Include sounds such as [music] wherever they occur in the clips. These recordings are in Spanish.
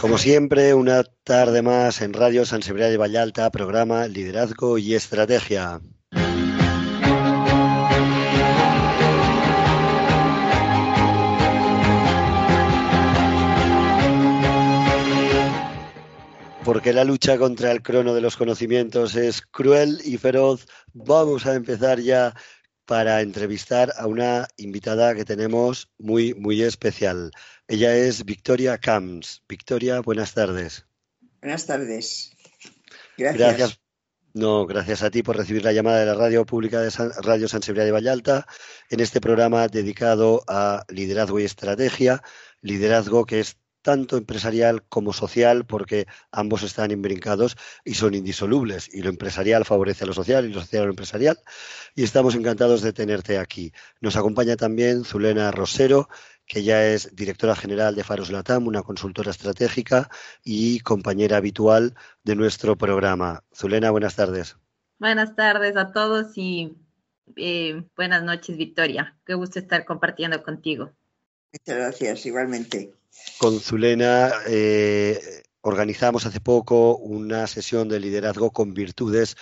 Como siempre, una tarde más en Radio San Sebastián de Vallalta, programa Liderazgo y Estrategia. Porque la lucha contra el crono de los conocimientos es cruel y feroz, vamos a empezar ya para entrevistar a una invitada que tenemos muy, muy especial. Ella es Victoria Camps. Victoria, buenas tardes. Buenas tardes. Gracias. gracias. No, gracias a ti por recibir la llamada de la radio pública de Radio San Sebastián de Vallalta en este programa dedicado a liderazgo y estrategia, liderazgo que es tanto empresarial como social, porque ambos están imbrincados y son indisolubles. Y lo empresarial favorece a lo social y lo social a lo empresarial. Y estamos encantados de tenerte aquí. Nos acompaña también Zulena Rosero, que ya es directora general de Faros Latam, una consultora estratégica y compañera habitual de nuestro programa. Zulena, buenas tardes. Buenas tardes a todos y eh, buenas noches, Victoria. Qué gusto estar compartiendo contigo. Muchas gracias, igualmente. Con Zulena eh, organizamos hace poco una sesión de liderazgo con virtudes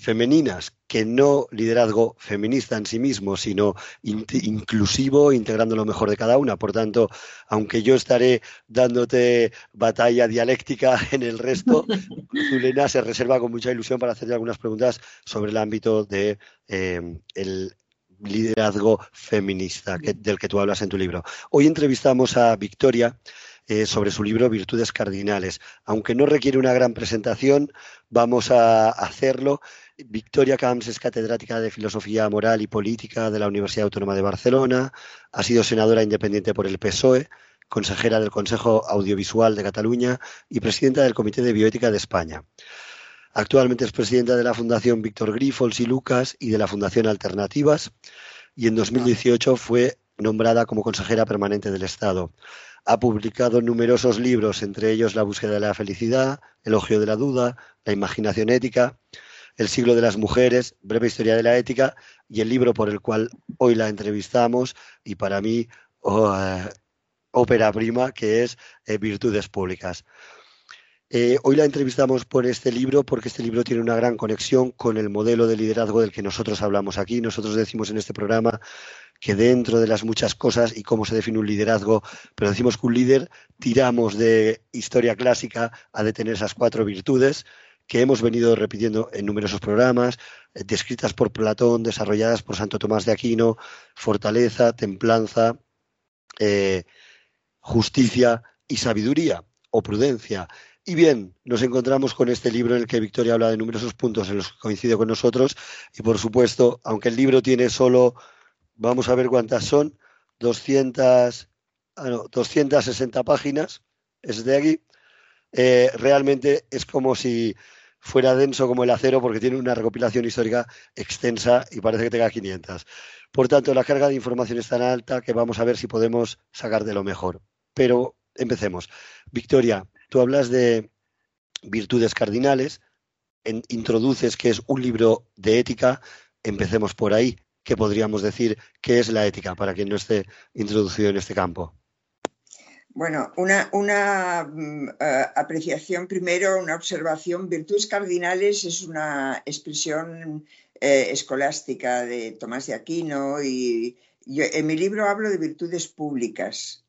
femeninas, que no liderazgo feminista en sí mismo, sino inclusivo, integrando lo mejor de cada una. Por tanto, aunque yo estaré dándote batalla dialéctica [laughs] en el resto, [laughs] Zulena se reserva con mucha ilusión para hacerte algunas preguntas sobre el ámbito de eh, el liderazgo feminista del que tú hablas en tu libro. Hoy entrevistamos a Victoria eh, sobre su libro Virtudes Cardinales. Aunque no requiere una gran presentación, vamos a hacerlo. Victoria Camps es catedrática de Filosofía Moral y Política de la Universidad Autónoma de Barcelona, ha sido senadora independiente por el PSOE, consejera del Consejo Audiovisual de Cataluña y presidenta del Comité de Bioética de España. Actualmente es presidenta de la Fundación Víctor Grifols y Lucas y de la Fundación Alternativas y en 2018 fue nombrada como consejera permanente del Estado. Ha publicado numerosos libros, entre ellos La búsqueda de la felicidad, Elogio de la duda, La imaginación ética, El siglo de las mujeres, Breve historia de la ética y el libro por el cual hoy la entrevistamos y para mí oh, eh, ópera prima, que es eh, Virtudes Públicas. Eh, hoy la entrevistamos por este libro porque este libro tiene una gran conexión con el modelo de liderazgo del que nosotros hablamos aquí. Nosotros decimos en este programa que dentro de las muchas cosas y cómo se define un liderazgo, pero decimos que un líder tiramos de historia clásica a detener esas cuatro virtudes que hemos venido repitiendo en numerosos programas, eh, descritas por Platón, desarrolladas por Santo Tomás de Aquino, fortaleza, templanza, eh, justicia y sabiduría o prudencia. Y bien, nos encontramos con este libro en el que Victoria habla de numerosos puntos en los que coincide con nosotros y por supuesto, aunque el libro tiene solo, vamos a ver cuántas son, 200, 260 ah, páginas, es de aquí, eh, realmente es como si fuera denso como el acero porque tiene una recopilación histórica extensa y parece que tenga 500. Por tanto, la carga de información es tan alta que vamos a ver si podemos sacar de lo mejor. Pero empecemos. Victoria, Tú hablas de virtudes cardinales, introduces que es un libro de ética. Empecemos por ahí. ¿Qué podríamos decir? ¿Qué es la ética para quien no esté introducido en este campo? Bueno, una, mm, eh, apreciación primero, una observación. Virtudes cardinales es una expresión eh, escolástica de Tomás de Aquino y yo, en mi libro hablo de virtudes públicas.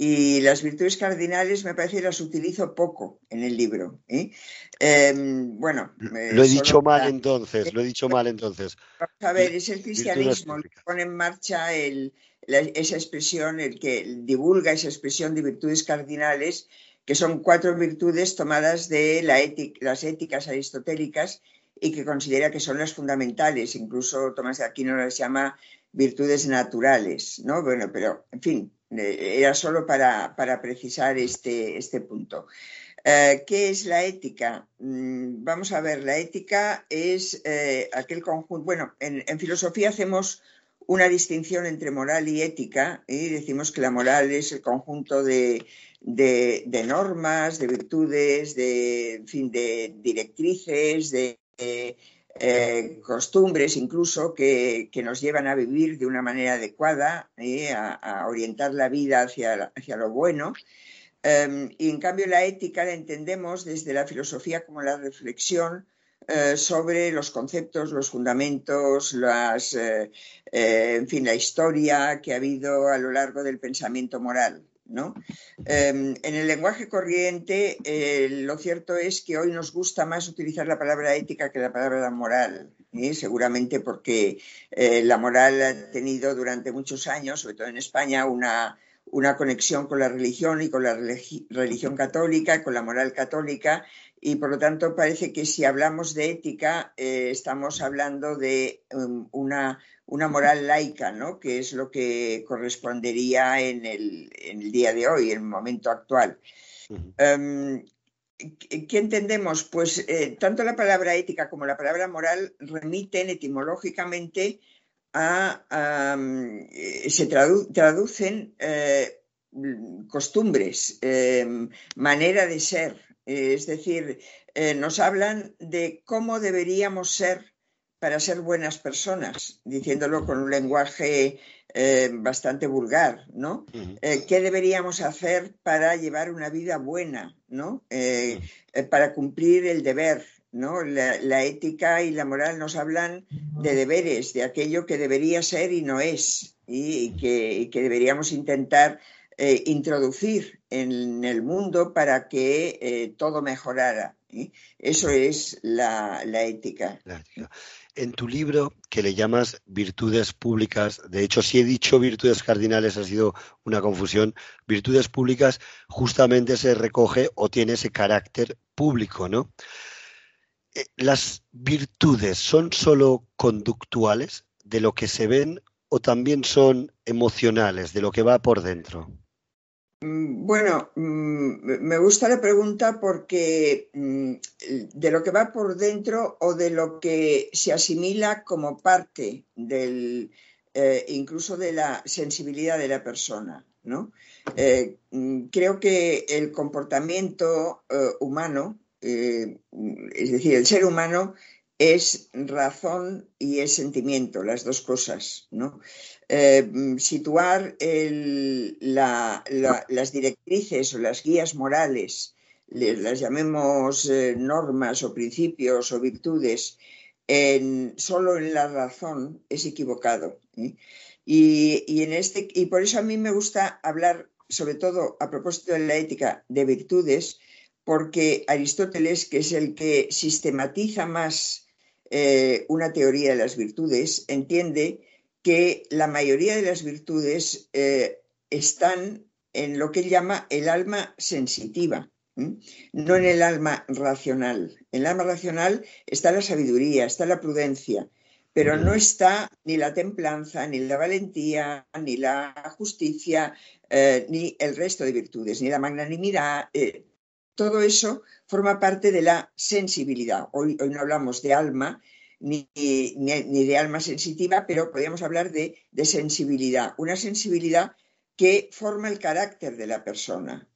Y las virtudes cardinales me parece que las utilizo poco en el libro. ¿eh? Em, bueno, eh, lo he dicho mal entonces, lo he dicho mal entonces. a ver, es el cristianismo el que pone en marcha esa expresión, el que divulga esa expresión de virtudes cardinales, que son cuatro virtudes tomadas de la las éticas aristotélicas y que considera que son las fundamentales. Incluso Tomás de Aquino las llama virtudes naturales, ¿no? Bueno, pero en fin, era solo para, precisar este, este punto. Eh, ¿Qué es la ética? Mm, vamos a ver, la ética es eh, aquel conjunto, bueno, en, filosofía hacemos una distinción entre moral y ética y decimos que la moral es el conjunto de, normas, de virtudes, de, fin, de directrices, de, eh, costumbres incluso que, nos llevan a vivir de una manera adecuada, eh, a, orientar la vida hacia, hacia lo bueno. Em, y en cambio la ética la entendemos desde la filosofía como la reflexión eh, sobre los conceptos, los fundamentos, las, en fin, la historia que ha habido a lo largo del pensamiento moral. Em, en el lenguaje corriente, eh, lo cierto es que hoy nos gusta más utilizar la palabra ética que la palabra moral, ¿eh? seguramente porque eh, la moral ha tenido durante muchos años, sobre todo en España, una, una conexión con la religión y con la religión católica, con la moral católica, y por lo tanto parece que si hablamos de ética estamos hablando de um, una, una moral laica, ¿no? que es lo que correspondería en el, día de hoy, en el momento actual. Em, ¿Qué entendemos? Pues eh, tanto la palabra ética como la palabra moral remiten etimológicamente a, eh, se traducen eh, costumbres, em, manera de ser, es decir, nos hablan de cómo deberíamos ser para ser buenas personas, diciéndolo con un lenguaje eh, bastante vulgar, ¿no? Eh, ¿Qué deberíamos hacer para llevar una vida buena, ¿no? Eh, para cumplir el deber, ¿no? La, ética y la moral nos hablan de deberes, de aquello que debería ser y no es, y, que, deberíamos intentar introducir en el mundo para que todo mejorara. Eso es la, ética. La ética en tu libro que le llamas virtudes públicas, de hecho si he dicho virtudes cardinales ha sido una confusión, virtudes públicas justamente se recoge o tiene ese carácter público, ¿no? Eh, ¿Las virtudes son solo conductuales de lo que se ven o también son emocionales, de lo que va por dentro? Mm, bueno, mm, me gusta la pregunta porque mm, de lo que va por dentro o de lo que se asimila como parte del, eh, incluso de la sensibilidad de la persona, ¿no? Eh, creo que el comportamiento eh, humano, es decir, el ser humano es razón y es sentimiento, las dos cosas, ¿no? Eh, situar las directrices o las guías morales, las llamemos eh, normas o principios o virtudes, solo en la razón es equivocado. ¿eh? Y, en este, y por eso a mí me gusta hablar, sobre todo a propósito de la ética, de virtudes, porque Aristóteles, que es el que sistematiza más una teoría de las virtudes, entiende que la mayoría de las virtudes eh, están en lo que él llama el alma sensitiva, no en el alma racional. En el alma racional está la sabiduría, está la prudencia, pero no está ni la templanza, ni la valentía, ni la justicia, eh, ni el resto de virtudes, ni la magnanimidad. todo eso forma parte de la sensibilidad. Hoy, hoy no hablamos de alma ni, ni, de alma sensitiva, pero podríamos hablar de, sensibilidad, una sensibilidad que forma el carácter de la persona.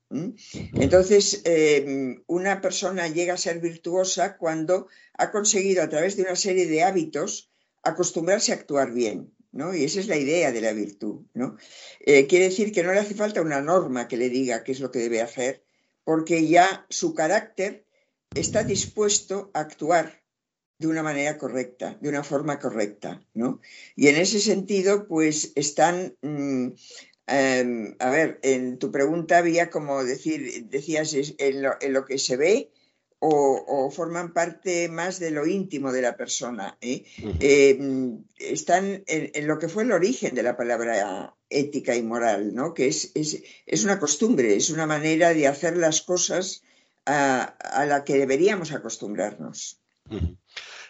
Entonces, em, una persona llega a ser virtuosa cuando ha conseguido a través de una serie de hábitos acostumbrarse a actuar bien. ¿no? Y esa es la idea de la virtud. ¿no? Eh, quiere decir que no le hace falta una norma que le diga qué es lo que debe hacer, porque ya su carácter está dispuesto a actuar de una manera correcta, de una forma correcta, ¿no? Y en ese sentido, pues están mm, Em, a ver, en tu pregunta había como decir, decías en lo, que se ve o, forman parte más de lo íntimo de la persona. ¿eh? Em, están en, lo que fue el origen de la palabra ética y moral, ¿no? que es, es, una costumbre, es una manera de hacer las cosas a, a la que deberíamos acostumbrarnos.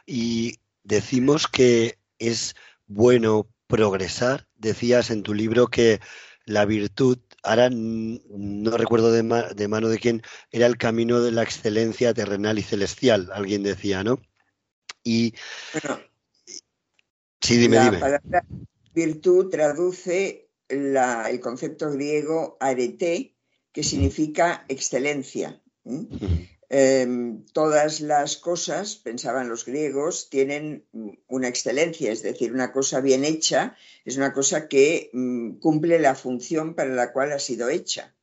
Y decimos que es bueno progresar. Decías en tu libro que la virtud, ahora no recuerdo de, mano de quién, era el camino de la excelencia terrenal y celestial, alguien decía, ¿no? Y. Bueno, sí, dime, la palabra virtud traduce el concepto griego arete, que significa excelencia. Em, todas las cosas, pensaban los griegos, tienen una excelencia, es decir, una cosa bien hecha es una cosa que mm, cumple la función para la cual ha sido hecha.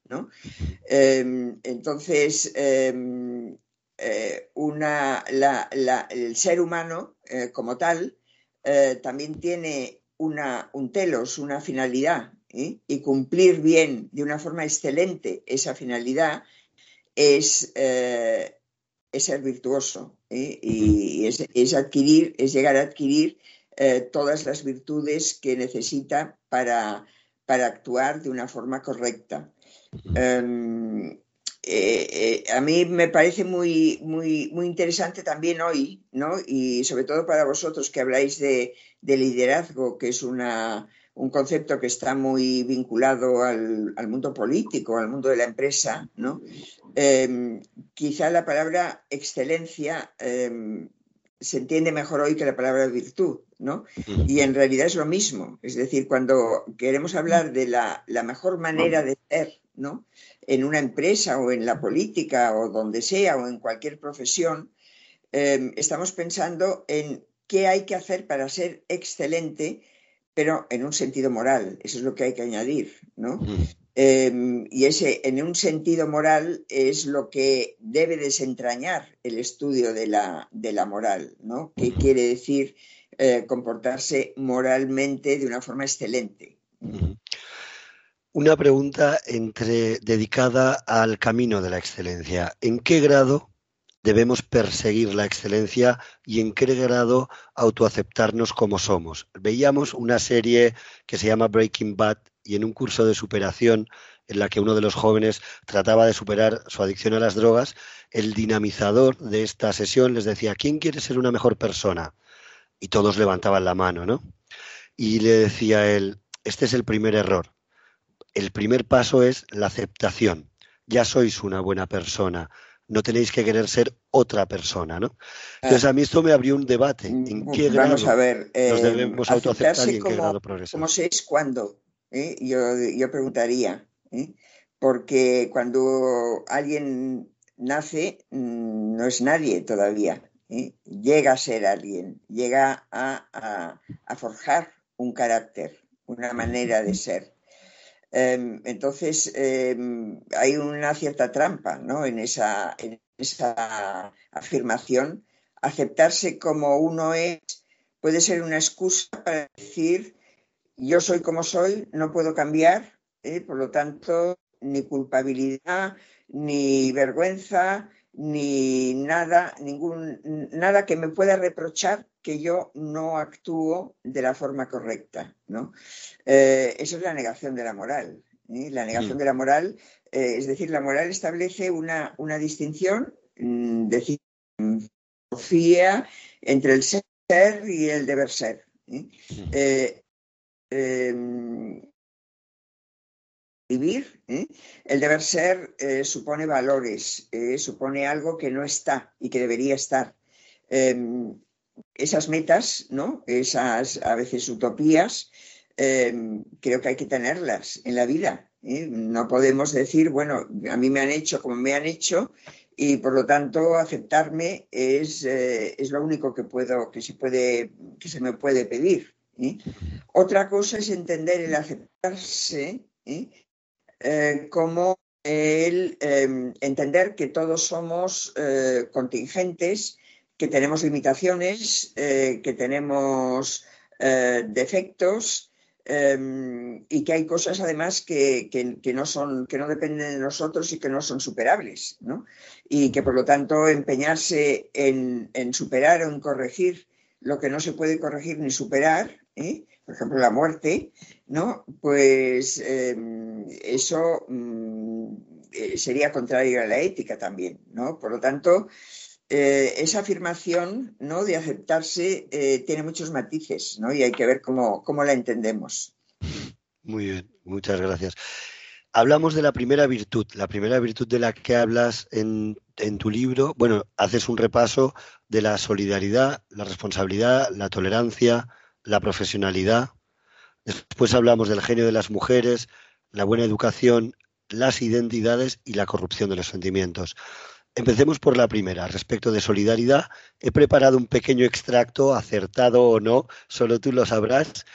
Em, entonces, em, eh, el ser humano eh, como tal eh, también tiene un telos, una finalidad, y cumplir bien de una forma excelente esa finalidad es, eh, es ser virtuoso ¿eh? y es, adquirir, es llegar a adquirir eh, todas las virtudes que necesita para, para, actuar de una forma correcta. Em, a mí me parece muy, muy, muy interesante también hoy, ¿no? y sobre todo para vosotros que habláis de liderazgo, que es una, un concepto que está muy vinculado al, mundo político, al mundo de la empresa, ¿no? Em, quizá la palabra excelencia em, se entiende mejor hoy que la palabra virtud, ¿no? Y en realidad es lo mismo. Es decir, cuando queremos hablar de la, mejor manera de ser, ¿no? En una empresa o en la política o donde sea o en cualquier profesión, em, estamos pensando en qué hay que hacer para ser excelente pero en un sentido moral, eso es lo que hay que añadir, ¿no? Em, y ese, en un sentido moral, es lo que debe desentrañar el estudio de la, de la moral, ¿no? ¿Qué quiere decir eh, comportarse moralmente de una forma excelente? Una pregunta entre, dedicada al camino de la excelencia. ¿En qué grado debemos perseguir la excelencia y en qué grado autoaceptarnos como somos. Veíamos una serie que se llama Breaking Bad y en un curso de superación en la que uno de los jóvenes trataba de superar su adicción a las drogas, el dinamizador de esta sesión les decía, ¿quién quiere ser una mejor persona? Y todos levantaban la mano, ¿no? Y le decía él, este es el primer error. El primer paso es la aceptación. Ya sois una buena persona no tenéis que querer ser otra persona, ¿no? Entonces a mí esto me abrió un debate. ¿En mm, qué Vamos a ver, nos debemos autoaceptar y en qué grado progresar? ¿Cómo se es cuándo? ¿Eh? Yo, preguntaría. ¿eh? Porque cuando alguien nace, mm, no es nadie todavía. ¿eh? Llega a ser alguien, llega a forjar un carácter, una manera de ser. Em, entonces, em, hay una cierta trampa ¿no? en, esa, en esa afirmación. Aceptarse como uno es puede ser una excusa para decir yo soy como soy, no puedo cambiar, ¿eh? por lo tanto, ni culpabilidad, ni vergüenza, ni nada, ningún, nada que me pueda reprochar que yo no actúo de la forma correcta. ¿no? Eh, eso es la negación de la moral. ¿eh? La negación mm. de la moral, eh, es decir, la moral establece una, una distinción mm, de filosofía entre el ser y el deber ser. Mm. Em, vivir, el deber ser supone valores, supone algo que no está y que debería estar. Em, esas metas, ¿no? Esas a veces utopías, eh, creo que hay que tenerlas en la vida. ¿eh? No podemos decir, bueno, a mí me han hecho como me han hecho y por lo tanto aceptarme es, eh, es lo único que puedo, que se puede, que se me puede pedir. Otra cosa es entender el aceptarse como el entender que todos somos contingentes que tenemos limitaciones, eh, que tenemos eh, defectos, Em, y que hay cosas además que, no son, que no dependen de nosotros y que no son superables, ¿no? Y que por lo tanto empeñarse en, superar o en corregir lo que no se puede corregir ni superar, ¿eh? por ejemplo la muerte, ¿no? Pues em, eso mm, sería contrario a la ética también, ¿no? Por lo tanto, eh, esa afirmación ¿no? de aceptarse eh, tiene muchos matices ¿no? y hay que ver cómo, la entendemos. Muy bien, muchas gracias. Hablamos de la primera virtud, la primera virtud de la que hablas en, en, tu libro. Bueno, haces un repaso de la solidaridad, la responsabilidad, la tolerancia, la profesionalidad. Después hablamos del genio de las mujeres, la buena educación, las identidades y la corrupción de los sentimientos. Empecemos por la primera. Respecto de solidaridad, he preparado un pequeño extracto, acertado o no, solo tú lo sabrás,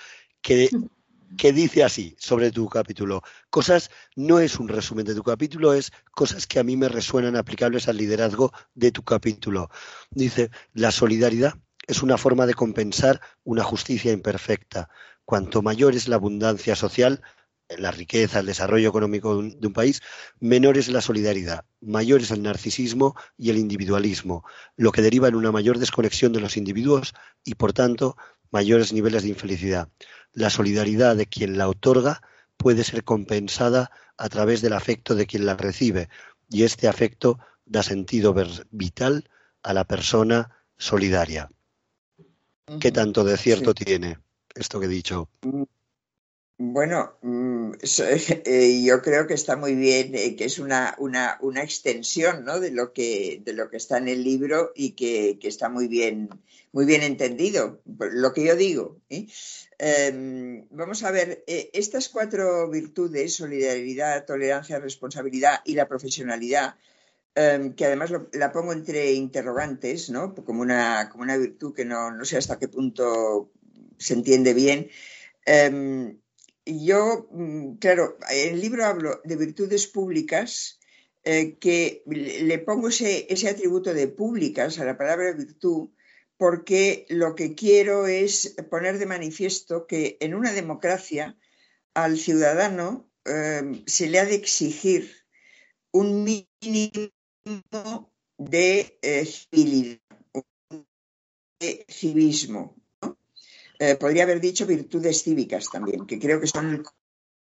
que, [laughs] que dice así sobre tu capítulo. Cosas, no es un resumen de tu capítulo, es cosas que a mí me resuenan aplicables al liderazgo de tu capítulo. Dice, la solidaridad es una forma de compensar una justicia imperfecta. Cuanto mayor es la abundancia social, la riqueza, el desarrollo económico de un país, menor es la solidaridad, mayor es el narcisismo y el individualismo, lo que deriva en una mayor desconexión de los individuos y, por tanto, mayores niveles de infelicidad. La solidaridad de quien la otorga puede ser compensada a través del afecto de quien la recibe y este afecto da sentido vital a la persona solidaria. ¿Qué tanto de cierto tiene esto que he dicho? Bueno, mm, [laughs] eh, yo creo que está muy bien, eh, que es una, una, una extensión ¿no? de, lo que, de lo que está en el libro y que, está muy bien, muy bien entendido, lo que yo digo. ¿eh? Em, vamos a ver, estas cuatro virtudes, solidaridad, tolerancia, responsabilidad y la profesionalidad, em, que además la pongo entre interrogantes, ¿no? como, una, como una virtud que no, no sé hasta qué punto se entiende bien. Yo, mm, claro, en el libro hablo de virtudes públicas eh, que le pongo ese, atributo de públicas a la palabra virtud porque lo que quiero es poner de manifiesto que en una democracia al ciudadano em, se le ha de exigir un mínimo de eh, civilidad, de civismo, eh, podría haber dicho virtudes cívicas también, que creo que son el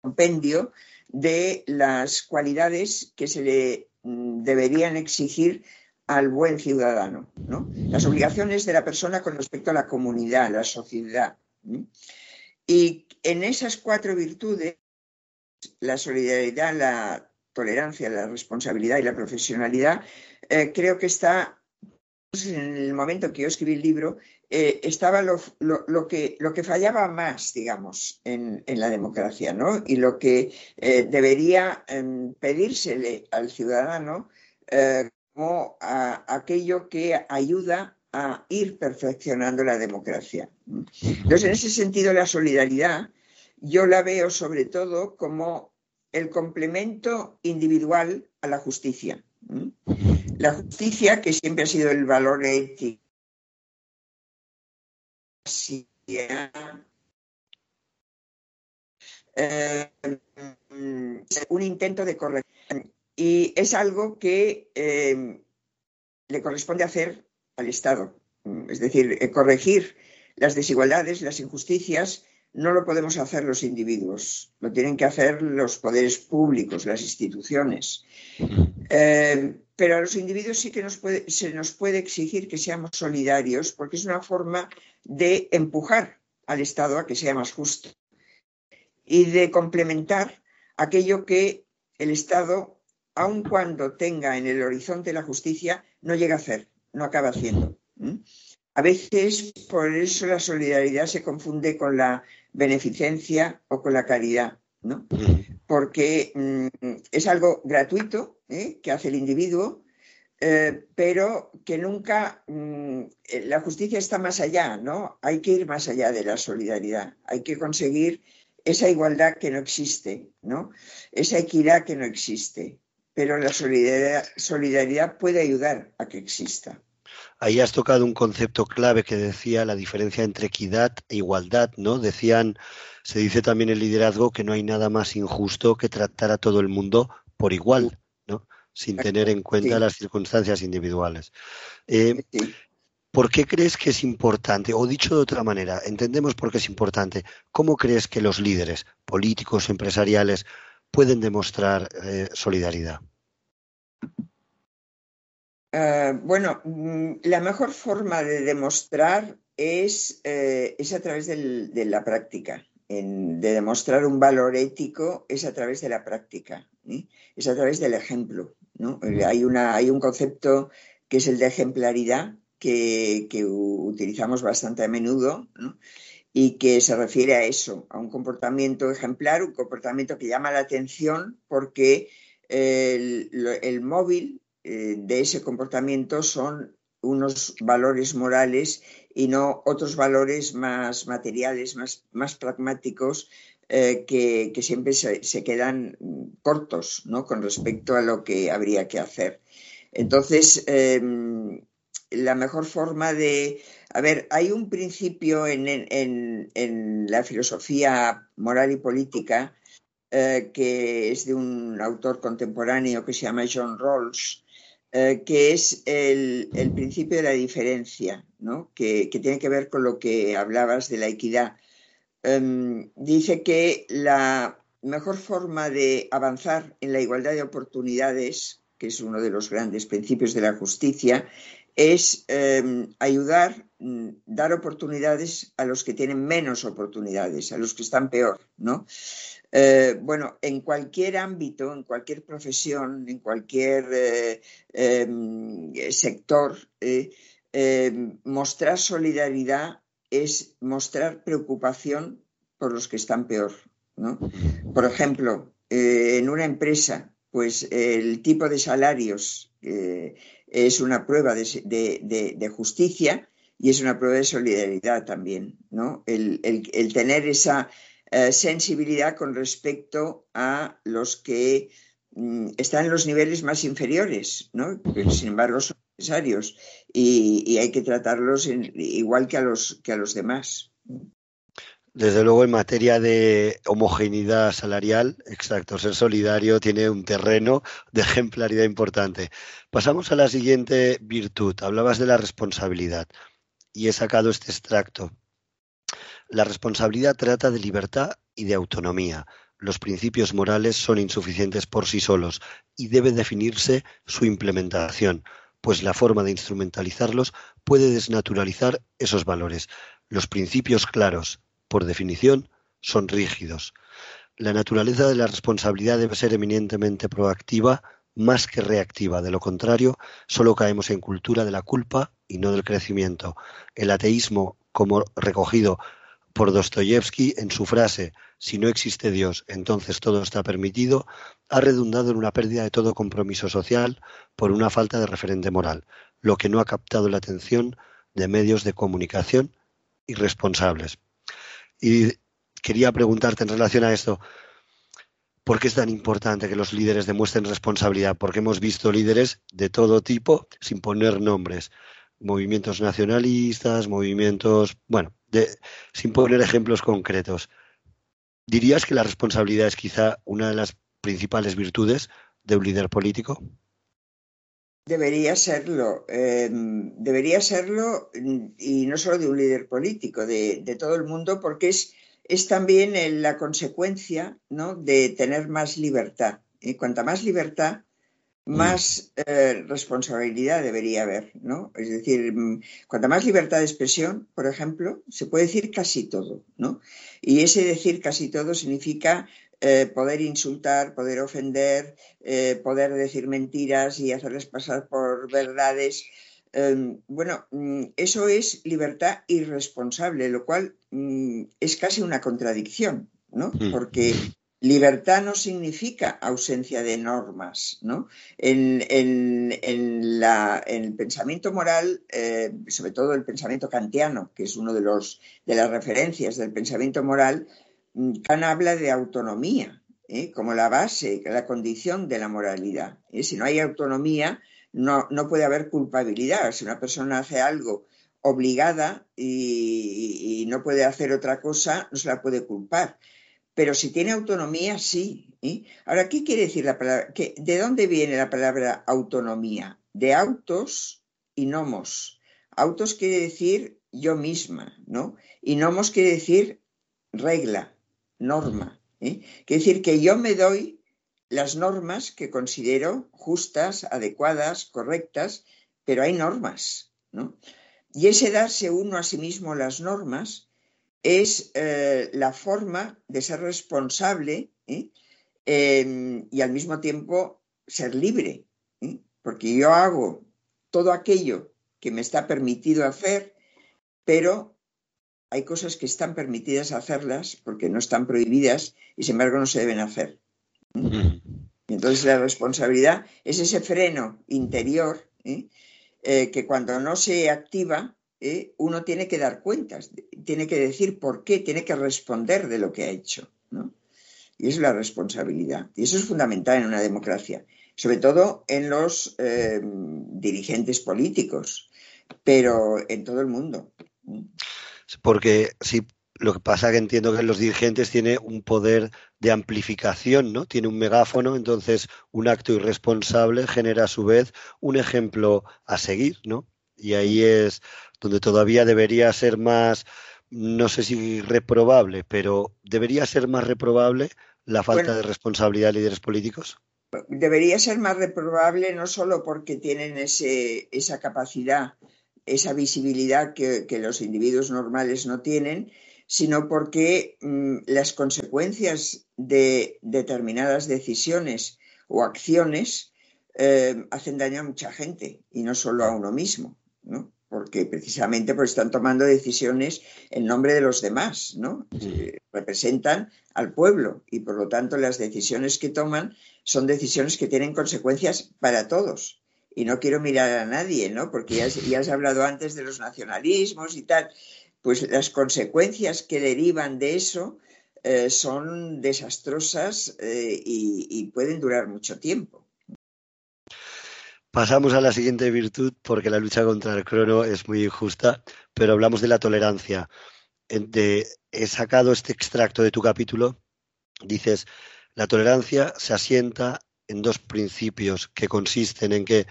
compendio de las cualidades que se le mm, deberían exigir al buen ciudadano, Las obligaciones de la persona con respecto a la comunidad, la sociedad. Y en esas cuatro virtudes, la solidaridad, la tolerancia, la responsabilidad y la profesionalidad, eh, creo que está en el momento que yo escribí el libro, eh, estaba lo, que, lo, que, fallaba más, digamos, en, la democracia, ¿no? Y lo que eh, debería em, pedírsele al ciudadano eh, como aquello que ayuda a ir perfeccionando la democracia. Entonces, en ese sentido, la solidaridad yo la veo sobre todo como el complemento individual a la justicia. La justicia, que siempre ha sido el valor ético eh, un intento de corrección. Y es algo que eh, le corresponde hacer al Estado. Es decir, eh, corregir las desigualdades, las injusticias, no lo podemos hacer los individuos, lo tienen que hacer los poderes públicos, las instituciones. Pero a los individuos sí que se nos puede exigir que seamos solidarios, porque es una forma de empujar al Estado a que sea más justo y de complementar aquello que el Estado, aun cuando tenga en el horizonte la justicia, no llega a hacer, no acaba haciendo. A veces por eso la solidaridad se confunde con la beneficencia o con la caridad, ¿no? Porque mm, es algo gratuito ¿eh? que hace el individuo eh, pero que nunca mm, eh, la justicia está más allá, ¿no? Hay que ir más allá de la solidaridad, hay que conseguir esa igualdad que no existe, ¿no? Esa equidad que no existe, pero la solidaridad, solidaridad puede ayudar a que exista. Ahí has tocado un concepto clave que decía la diferencia entre equidad e igualdad, ¿no? Decían, se dice también el liderazgo que no hay nada más injusto que tratar a todo el mundo por igual. Sin tener en cuenta las circunstancias individuales. Eh, ¿Por qué crees que es importante? O dicho de otra manera, entendemos por qué es importante. ¿Cómo crees que los líderes políticos, empresariales, pueden demostrar eh, solidaridad? Eh, bueno, mm, la mejor forma de demostrar es, eh, es a través de la práctica. de demostrar un valor ético es a través de la práctica, es a través del ejemplo. Hay, una, hay un concepto que es el de ejemplaridad que, utilizamos bastante a menudo y que se refiere a eso, a un comportamiento ejemplar, un comportamiento que llama la atención porque el móvil eh, de ese comportamiento son unos valores morales y no otros valores más materiales, más, más pragmáticos, eh, que, siempre se, quedan cortos ¿no? con respecto a lo que habría que hacer. Entonces, em, la mejor forma de... A ver, hay un principio en, la filosofía moral y política eh, que es de un autor contemporáneo que se llama John Rawls, eh, que es el, principio de la diferencia, que, tiene que ver con lo que hablabas de la equidad. Em, dice que la mejor forma de avanzar en la igualdad de oportunidades, que es uno de los grandes principios de la justicia, es em, ayudar, mm, dar oportunidades a los que tienen menos oportunidades, a los que están peor, ¿no? Eh, bueno, en cualquier ámbito, en cualquier profesión, en cualquier eh, em, sector, eh, mostrar solidaridad es mostrar preocupación por los que están peor. Por ejemplo, en una empresa, pues el tipo de salarios es una prueba de, justicia y es una prueba de solidaridad también, ¿no? el tener esa eh, sensibilidad con respecto a los que mm, están en los niveles más inferiores, ¿no? sin embargo son necesarios y, hay que tratarlos igual que a, los, que a los demás. Desde luego, en materia de homogeneidad salarial, exacto, ser solidario tiene un terreno de ejemplaridad importante. Pasamos a la siguiente virtud. Hablabas de la responsabilidad y he sacado este extracto la responsabilidad trata de libertad y de autonomía. Los principios morales son insuficientes por sí solos y debe definirse su implementación, pues la forma de instrumentalizarlos puede desnaturalizar esos valores. Los principios claros, por definición, son rígidos. La naturaleza de la responsabilidad debe ser eminentemente proactiva más que reactiva. De lo contrario, solo caemos en cultura de la culpa y no del crecimiento. El ateísmo, como recogido por Dostoyevsky en su frase Si no existe Dios, entonces todo está permitido, ha redundado en una pérdida de todo compromiso social por una falta de referente moral, lo que no ha captado la atención de medios de comunicación irresponsables. Y quería preguntarte en relación a esto, ¿por qué es tan importante que los líderes demuestren responsabilidad? Porque hemos visto líderes de todo tipo sin poner nombres, movimientos nacionalistas, movimientos, bueno, sin poner ejemplos concretos. ¿Dirías que la responsabilidad es quizá una de las principales virtudes de un líder político? Debería serlo, em, debería serlo y no solo de un líder político, de, todo el mundo, porque es, es también la consecuencia ¿no? de tener más libertad. Y cuanta más libertad. Más eh, responsabilidad debería haber, ¿no? Es decir, mm, cuanta más libertad de expresión, por ejemplo, se puede decir casi todo, ¿no? Y ese decir casi todo significa eh, poder insultar, poder ofender, eh, poder decir mentiras y hacerles pasar por verdades. Em, bueno, mm, eso es libertad irresponsable, lo cual es casi una contradicción, ¿no? Porque Libertad no significa ausencia de normas. ¿no? En, el pensamiento moral, eh, sobre todo el pensamiento kantiano, que es uno de, los, de las referencias del pensamiento moral, mm, Kant habla de autonomía ¿eh? como la base, la condición de la moralidad. Si no hay autonomía, no, no puede haber culpabilidad. Si una persona hace algo obligada y, no puede hacer otra cosa, no se la puede culpar. Pero si tiene autonomía, sí. ¿eh? Ahora, ¿qué quiere decir la palabra? ¿De dónde viene la palabra autonomía? De autos y nomos. Autos quiere decir yo misma, ¿no? Y nomos quiere decir regla, norma. ¿eh? Quiere decir que yo me doy las normas que considero justas, adecuadas, correctas, pero hay normas, ¿no? Y ese darse uno a sí mismo las normas es eh, la forma de ser responsable ¿eh? em, y al mismo tiempo ser libre, ¿eh? porque yo hago todo aquello que me está permitido hacer, pero hay cosas que están permitidas hacerlas porque no están prohibidas y sin embargo no se deben hacer. Y entonces la responsabilidad es ese freno interior que cuando no se activa, eh, uno tiene que dar cuentas, tiene que decir por qué, tiene que responder de lo que ha hecho. Y es la responsabilidad. Y eso es fundamental en una democracia, sobre todo en los eh, dirigentes políticos, pero en todo el mundo. Porque si lo que pasa que entiendo que los dirigentes tiene un poder de amplificación, ¿no? Tiene un megáfono, entonces un acto irresponsable genera a su vez un ejemplo a seguir, ¿no? Y ahí es donde todavía debería ser más, no sé si reprobable, pero debería ser más reprobable la falta de responsabilidad de líderes políticos. Debería ser más reprobable no solo porque tienen ese, esa capacidad, esa visibilidad que, que los individuos normales no tienen, sino porque mm, las consecuencias de determinadas decisiones o acciones eh, hacen daño a mucha gente y no solo a uno mismo. Porque precisamente pues, están tomando decisiones en nombre de los demás, ¿no? Eh, representan al pueblo y por lo tanto las decisiones que toman son decisiones que tienen consecuencias para todos. Y no quiero mirar a nadie, ¿no? Porque ya, ya has hablado antes de los nacionalismos y tal pues las consecuencias que derivan de eso eh, son desastrosas eh, y, pueden durar mucho tiempo. Pasamos a la siguiente virtud porque la lucha contra el crono es muy injusta, pero hablamos de la tolerancia. he sacado este extracto de tu capítulo. Dices, la tolerancia se asienta en dos principios que consisten en que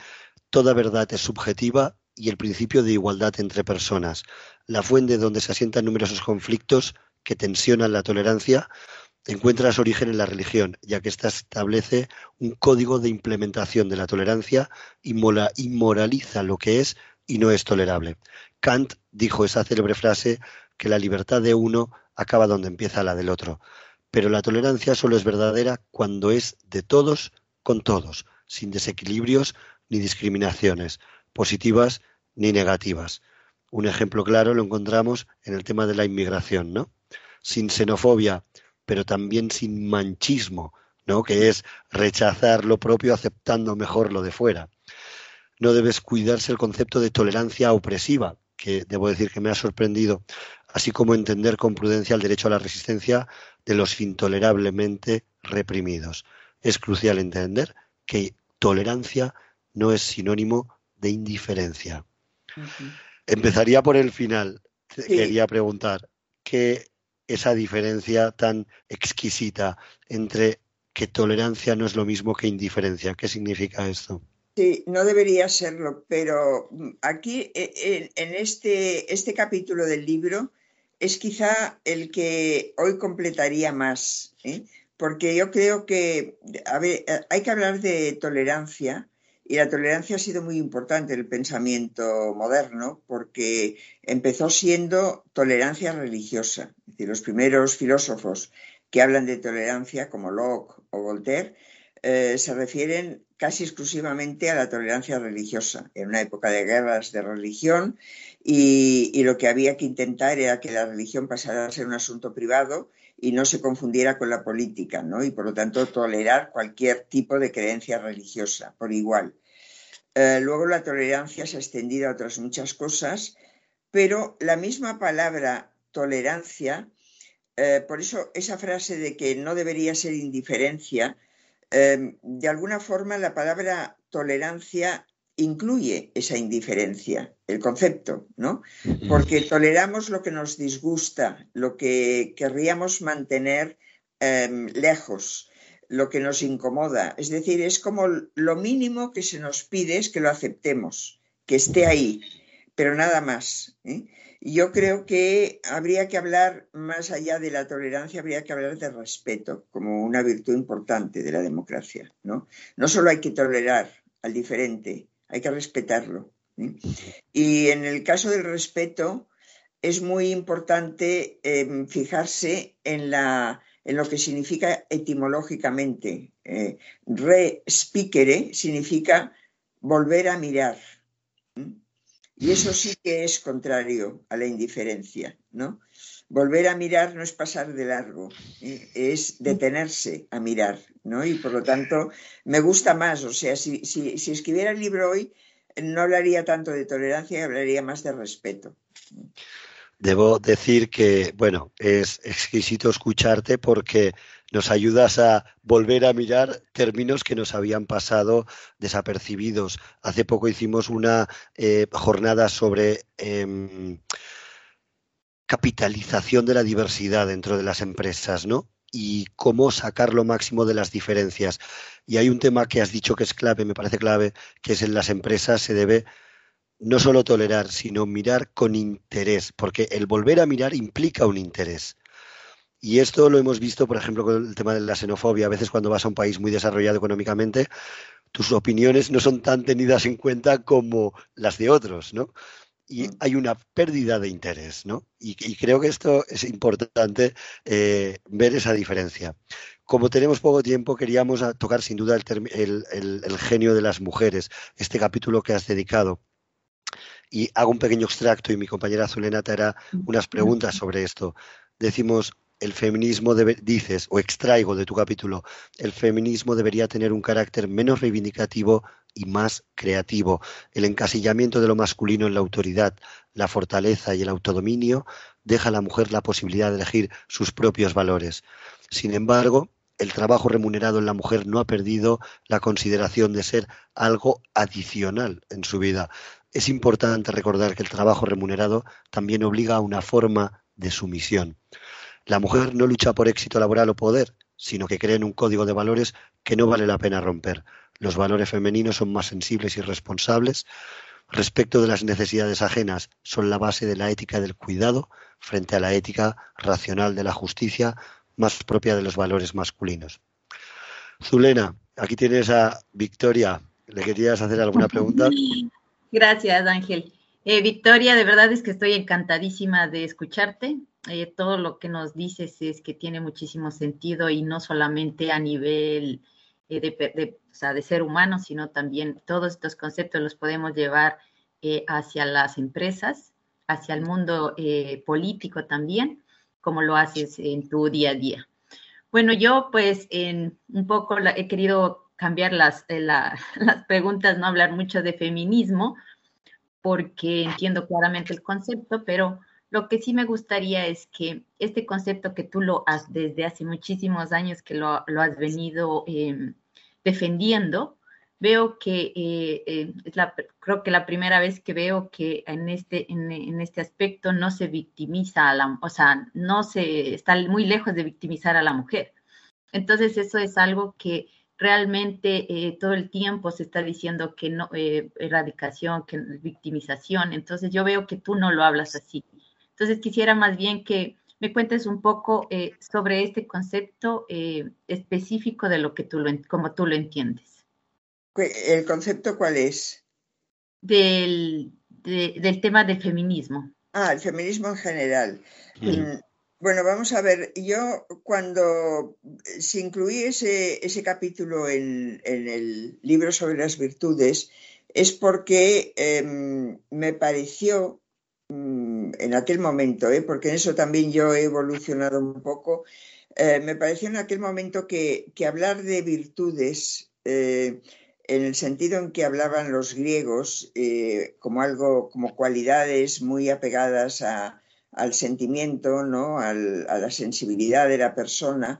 toda verdad es subjetiva y el principio de igualdad entre personas, la fuente donde se asientan numerosos conflictos que tensionan la tolerancia, encuentra su origen en la religión, ya que ésta establece un código de implementación de la tolerancia y moraliza lo que es y no es tolerable. Kant dijo esa célebre frase que la libertad de uno acaba donde empieza la del otro, pero la tolerancia solo es verdadera cuando es de todos con todos, sin desequilibrios ni discriminaciones, positivas ni negativas. Un ejemplo claro lo encontramos en el tema de la inmigración, ¿no? Sin xenofobia, pero también sin manchismo, ¿no? Que es rechazar lo propio aceptando mejor lo de fuera. No debes cuidarse el concepto de tolerancia opresiva, que debo decir que me ha sorprendido, así como entender con prudencia el derecho a la resistencia de los intolerablemente reprimidos. Es crucial entender que tolerancia no es sinónimo de indiferencia. Empezaría por el final. Quería preguntar, ¿qué esa diferencia tan exquisita entre que tolerancia no es lo mismo que indiferencia? ¿Qué significa esto? Sí, no debería serlo, pero aquí e, en este, este capítulo del libro es quizá el que hoy completaría más, ¿eh? porque yo creo que hay que hablar de tolerancia y la tolerancia ha sido muy importante en el pensamiento moderno porque empezó siendo tolerancia religiosa. Los primeros filósofos que hablan de tolerancia, como Locke o Voltaire, eh, se refieren casi exclusivamente a la tolerancia religiosa, en una época de guerras de religión, y, y, lo que había que intentar era que la religión pasara a ser un asunto privado y no se confundiera con la política, ¿no? Y por lo tanto tolerar cualquier tipo de creencia religiosa por igual. Eh, luego la tolerancia se ha extendido a otras muchas cosas, pero la misma palabra tolerancia, eh, por eso esa frase de que no debería ser indiferencia, eh, de alguna forma la palabra tolerancia incluye esa indiferencia, el concepto, ¿no? Porque toleramos lo que nos disgusta, lo que querríamos mantener lejos, lo que nos incomoda. Es decir, es como lo mínimo que se nos pide es que lo aceptemos, que esté ahí, pero nada más. ¿eh? Yo creo que habría que hablar, más allá de la tolerancia, habría que hablar de respeto como una virtud importante de la democracia. No, no solo hay que tolerar al diferente, hay que respetarlo. ¿eh? Y en el caso del respeto, es muy importante em, fijarse en, la, en, lo que significa etimológicamente. Eh, significa volver a mirar. Y eso sí que es contrario a la indiferencia, ¿no? Volver a mirar no es pasar de largo, ¿eh? es detenerse a mirar, ¿no? Y por lo tanto me gusta más, o sea, si, si, escribiera el libro hoy, no hablaría tanto de tolerancia, hablaría más de respeto. Debo decir que, bueno, es exquisito escucharte porque nos ayudas a volver a mirar términos que nos habían pasado desapercibidos. Hace poco hicimos una eh, jornada sobre em, capitalización de la diversidad dentro de las empresas, ¿no? Y cómo sacar lo máximo de las diferencias. Y hay un tema que has dicho que es clave, me parece clave, que es en las empresas se debe no solo tolerar, sino mirar con interés, porque el volver a mirar implica un interés. Y esto lo hemos visto, por ejemplo, con el tema de la xenofobia. A veces cuando vas a un país muy desarrollado económicamente, tus opiniones no son tan tenidas en cuenta como las de otros, ¿no? Y mm. hay una pérdida de interés, ¿no? Y, creo que esto es importante eh, ver esa diferencia. Como tenemos poco tiempo, queríamos tocar sin duda el, el genio de las mujeres, este capítulo que has dedicado y hago un pequeño extracto y mi compañera Zulena te hará unas preguntas sobre esto. Decimos, el feminismo debe, dices, o extraigo de tu capítulo, el feminismo debería tener un carácter menos reivindicativo y más creativo. El encasillamiento de lo masculino en la autoridad, la fortaleza y el autodominio deja a la mujer la posibilidad de elegir sus propios valores. Sin embargo, el trabajo remunerado en la mujer no ha perdido la consideración de ser algo adicional en su vida. Es importante recordar que el trabajo remunerado también obliga a una forma de sumisión. La mujer no lucha por éxito laboral o poder, sino que cree en un código de valores que no vale la pena romper. Los valores femeninos son más sensibles y responsables. Respecto de las necesidades ajenas, son la base de la ética del cuidado frente a la ética racional de la justicia más propia de los valores masculinos. Zulena, aquí tienes a Victoria. ¿Le querías hacer alguna pregunta? [laughs] Gracias, Ángel. Eh, Victoria, de verdad es que estoy encantadísima de escucharte. Eh, todo lo que nos dices es que tiene muchísimo sentido y no solamente a nivel eh, de, de, ser humano, sino también todos estos conceptos los podemos llevar hacia las empresas, hacia el mundo político también, como lo haces en tu día a día. Bueno, yo pues en un poco he querido cambiar las, [laughs] las preguntas, no hablar mucho de feminismo, porque entiendo claramente el concepto, pero lo que sí me gustaría es que este concepto que tú lo has desde hace muchísimos años que lo, has venido em, defendiendo, veo que eh, eh, es la, creo que la primera vez que veo que en este, en, este aspecto no se victimiza a la, o sea, no se está muy lejos de victimizar a la mujer. Entonces eso es algo que realmente eh, todo el tiempo se está diciendo que no, erradicación, que victimización. Entonces yo veo que tú no lo hablas así. Entonces quisiera más bien que me cuentes un poco eh, sobre este concepto eh, específico de lo que tú lo, como tú lo entiendes. ¿El concepto cuál es? Del, del tema del feminismo. Ah, el feminismo en general. Mm, bueno, vamos a ver, yo cuando se incluí ese, ese capítulo en, el libro sobre las virtudes es porque em, me pareció Mm, en aquel momento, ¿eh? porque en eso también yo he evolucionado un poco, eh, me pareció en aquel momento que, hablar de virtudes, eh, en el sentido en que hablaban los griegos, como algo, como cualidades muy apegadas al sentimiento, ¿no? a la sensibilidad de la persona,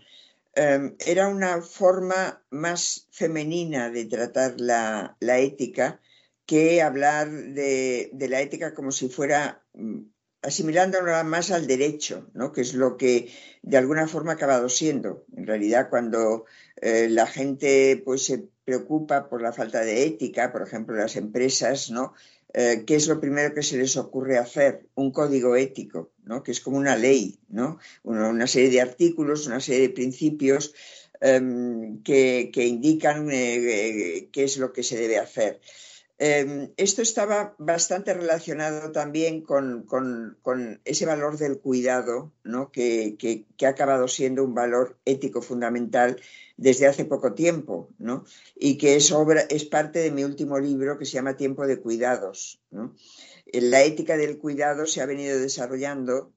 era una forma más femenina de tratar la, la ética que hablar de, la ética como si fuera mm, asimilándola más al derecho, ¿no? que es lo que de alguna forma ha acabado siendo. En realidad, cuando eh, la gente pues, se preocupa por la falta de ética, por ejemplo, las empresas, ¿no? Eh, ¿qué es lo primero que se les ocurre hacer? Un código ético, ¿no? que es como una ley, ¿no? una, serie de artículos, una serie de principios em, que, indican eh, qué es lo que se debe hacer. Em, esto estaba bastante relacionado también con, ese valor del cuidado, que, ha acabado siendo un valor ético fundamental desde hace poco tiempo, y que es parte de mi último libro que se llama Tiempo de Cuidados. La ética del cuidado se ha venido desarrollando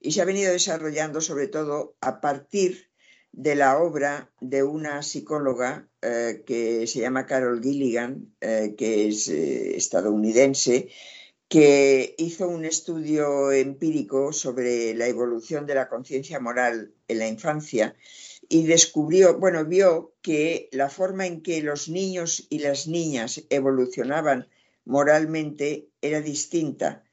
y se ha venido desarrollando sobre todo a partir de la obra de una psicóloga eh, que se llama Carol Gilligan, eh, que es eh, estadounidense, que hizo un estudio empírico sobre la evolución de la conciencia moral en la infancia y descubrió, bueno, vio que la forma en que los niños y las niñas evolucionaban moralmente era distinta,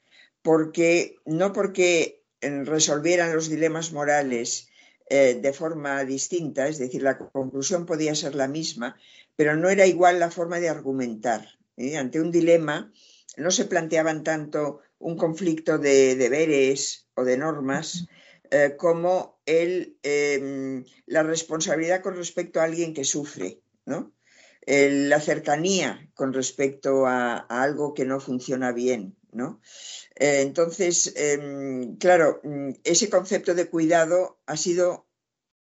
porque no porque resolvieran los dilemas morales eh, de forma distinta, es decir, la conclusión podía ser la misma, pero no era igual la forma de argumentar. ¿eh? Ante un dilema no se planteaban tanto un conflicto de deberes o de normas, eh, como el, em, la responsabilidad con respecto a alguien que sufre, ¿no? la cercanía con respecto a, algo que no funciona bien, ¿no? Eh, entonces, em, claro, mm, ese concepto de cuidado ha sido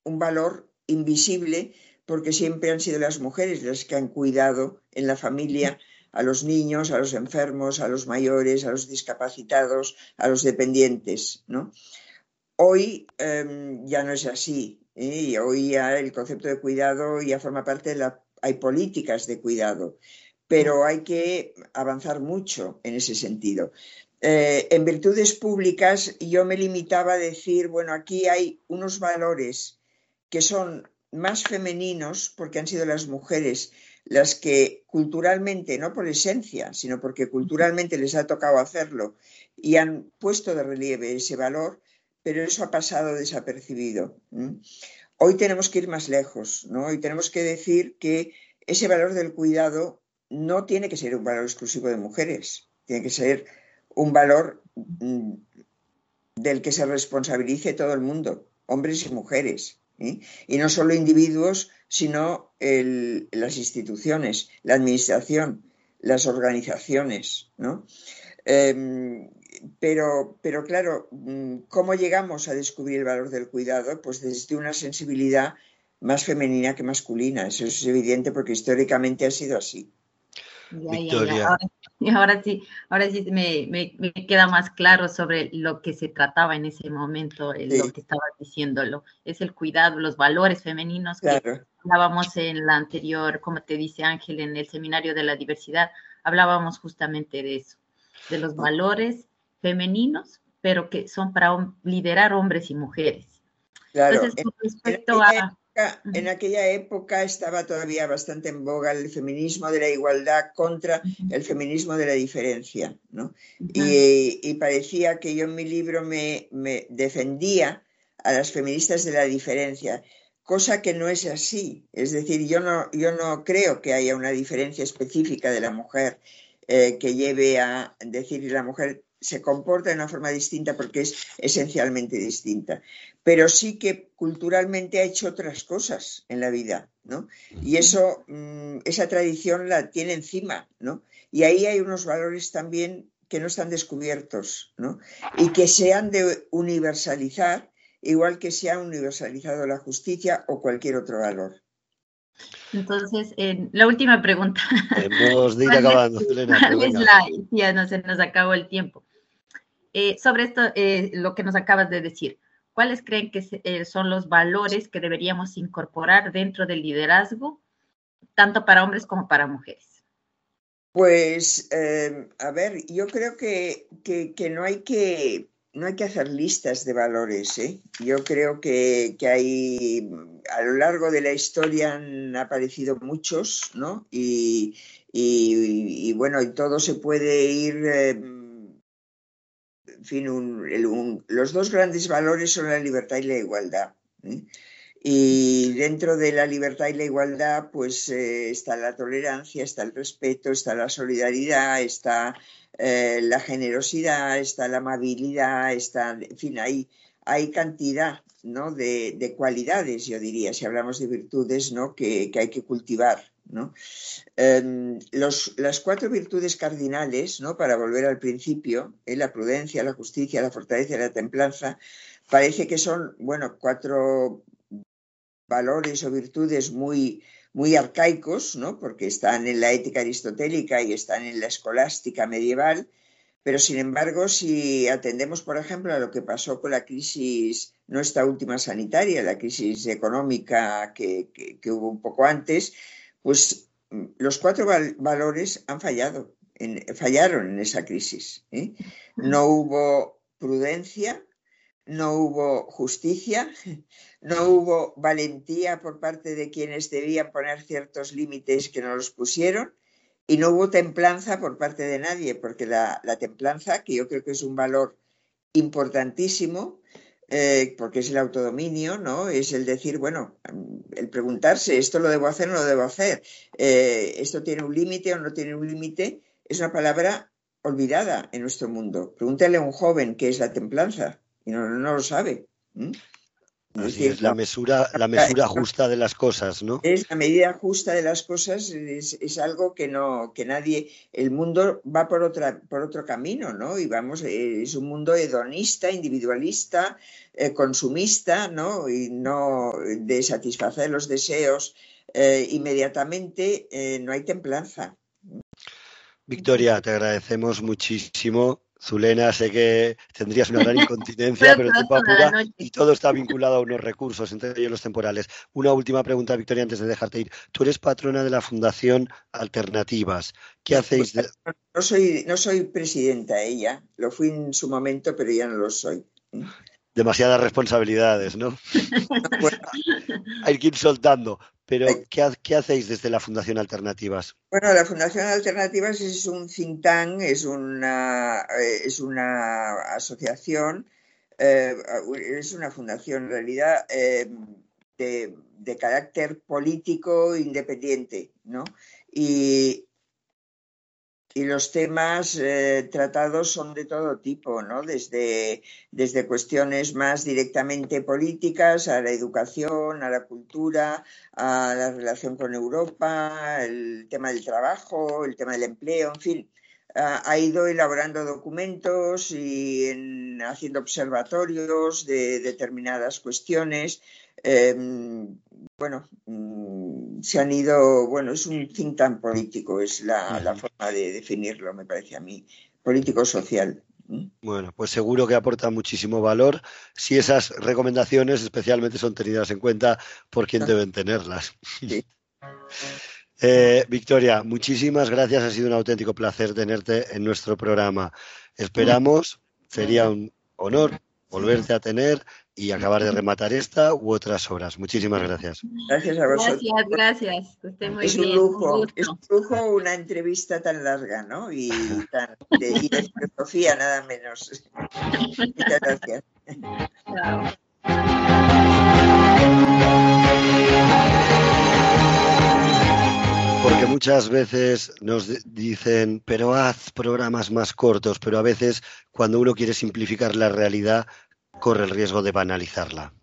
un valor invisible porque siempre han sido las mujeres las que han cuidado en la familia a los niños, a los enfermos, a los mayores, a los discapacitados, a los dependientes. Hoy em, ya no es así. ¿eh? hoy ya el concepto de cuidado ya forma parte de la... Hay políticas de cuidado, pero hay que avanzar mucho en ese sentido. Eh, en virtudes públicas yo me limitaba a decir, bueno, aquí hay unos valores que son más femeninos porque han sido las mujeres las que culturalmente, no por esencia, sino porque culturalmente les ha tocado hacerlo y han puesto de relieve ese valor, pero eso ha pasado desapercibido. Hoy tenemos que ir más lejos, ¿no? Hoy tenemos que decir que ese valor del cuidado no tiene que ser un valor exclusivo de mujeres, tiene que ser un valor mm, del que se responsabilice todo el mundo, hombres y mujeres. Y no solo individuos, sino las instituciones, la administración, las organizaciones. Em, pero, pero claro, mm, ¿cómo llegamos a descubrir el valor del cuidado? Pues desde una sensibilidad más femenina que masculina. Eso es evidente porque históricamente ha sido así. Victoria. Ahora, sí, ahora sí me, queda más claro sobre lo que se trataba en ese momento, lo que estabas diciéndolo. Es el cuidado, los valores femeninos que hablábamos en la anterior, como te dice Ángel, en el seminario de la diversidad, hablábamos justamente de eso, de los valores femeninos, pero que son para liderar hombres y mujeres. Entonces, con respecto a... En aquella época estaba todavía bastante en boga el feminismo de la igualdad contra el feminismo de la diferencia, ¿no? y, parecía que yo en mi libro me, defendía a las feministas de la diferencia, cosa que no es así. Es decir, yo no, yo no creo que haya una diferencia específica de la mujer eh, que lleve a decir la mujer se comporta de una forma distinta porque es esencialmente distinta, pero sí que culturalmente ha hecho otras cosas en la vida, ¿no? Y eso, mm, esa tradición la tiene encima, ¿no? Y ahí hay unos valores también que no están descubiertos, ¿no? Y que se han de universalizar, igual que se ha universalizado la justicia o cualquier otro valor. Entonces, la última pregunta. Hemos de ir [laughs] acabando, Elena. ya no se nos acabó el tiempo. Eh, sobre esto, eh, lo que nos acabas de decir, ¿cuáles creen que eh, son los valores que deberíamos incorporar dentro del liderazgo, tanto para hombres como para mujeres? Pues, em, a ver, yo creo que, no hay que no hay que hacer listas de valores. ¿eh? Yo creo que, hay, a lo largo de la historia han aparecido muchos, ¿no? Y, bueno, y todo se puede ir... Eh, fin, los dos grandes valores son la libertad y la igualdad. ¿eh? Y dentro de la libertad y la igualdad, pues está la tolerancia, está el respeto, está la solidaridad, está eh, la generosidad, está la amabilidad, está, en fin, hay, hay cantidad ¿no? de, cualidades, yo diría, si hablamos de virtudes ¿no? que, hay que cultivar. Em, las cuatro virtudes cardinales, para volver al principio, eh, la prudencia, la justicia, la fortaleza y la templanza, parece que son, bueno, cuatro valores o virtudes muy, muy arcaicos, porque están en la ética aristotélica y están en la escolástica medieval, pero sin embargo, si atendemos, por ejemplo, a lo que pasó con la crisis, no esta última sanitaria, la crisis económica que, hubo un poco antes, pues los cuatro valores han fallado, fallaron en esa crisis. ¿eh? No hubo prudencia, no hubo justicia, no hubo valentía por parte de quienes debían poner ciertos límites que no los pusieron y no hubo templanza por parte de nadie, porque la, templanza, que yo creo que es un valor importantísimo, eh, porque es el autodominio, ¿no? Es el decir, bueno, el preguntarse, ¿esto lo debo hacer o no lo debo hacer? Eh, ¿Esto tiene un límite o no tiene un límite? Es una palabra olvidada en nuestro mundo. Pregúntale a un joven qué es la templanza y no, lo sabe. Así es, la mesura, la [laughs] mesura justa de las cosas, ¿no? Es la medida justa de las cosas, es, algo que no, que nadie, el mundo va por otra, por otro camino, ¿no? Y vamos, es un mundo hedonista, individualista, eh, consumista, ¿no? Y no de satisfacer los deseos eh, inmediatamente, eh, no hay templanza. Victoria, te agradecemos muchísimo Zulena, sé que tendrías una gran [laughs] incontinencia, pero tiempo apura y todo está vinculado a unos recursos, entre ellos los temporales. Una última pregunta, Victoria, antes de dejarte ir. Tú eres patrona de la Fundación Alternativas. ¿Qué hacéis? No, soy, no soy presidenta ella, lo fui en su momento, pero ya no lo soy. Demasiadas responsabilidades, ¿no? [laughs] Hay que ir soltando. Pero, ¿qué, hacéis desde la Fundación Alternativas? Bueno, la Fundación Alternativas es un think tank, es una, eh, es una asociación, eh, es una fundación en realidad eh, de, de, carácter político independiente, ¿no? Y, y los temas eh, tratados son de todo tipo, ¿no? Desde, desde cuestiones más directamente políticas a la educación, a la cultura, a la relación con Europa, el tema del trabajo, el tema del empleo, en fin. Ha, ido elaborando documentos y haciendo observatorios de determinadas cuestiones. Em, bueno, mm, se han ido, bueno, es un think tank político, es la, forma de definirlo, me parece a mí, político-social. Bueno, pues seguro que aporta muchísimo valor si esas recomendaciones especialmente son tenidas en cuenta por quien deben tenerlas. [laughs] Eh, Victoria, muchísimas gracias. Ha sido un auténtico placer tenerte en nuestro programa. Esperamos, sería un honor volverte a tener y acabar de rematar esta u otras obras. Muchísimas gracias. Gracias a vosotros. Gracias, gracias. muy es un lujo, es un lujo una entrevista tan larga, ¿no? Y, tan, de, y de filosofía nada menos. Muchas gracias. Porque muchas veces nos dicen, pero haz programas más cortos, pero a veces cuando uno quiere simplificar la realidad, corre el riesgo de banalizarla.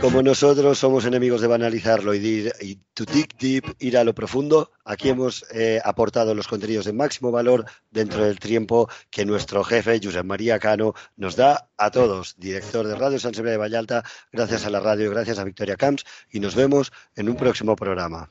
Como nosotros somos enemigos de banalizarlo y, de y to dig deep, ir a lo profundo, aquí hemos eh, aportado los contenidos de máximo valor dentro del tiempo que nuestro jefe, Josep María Cano, nos da a todos, director de Radio San Sebastián de Vallalta, gracias a la radio gracias a Victoria Camps, y nos vemos en un próximo programa.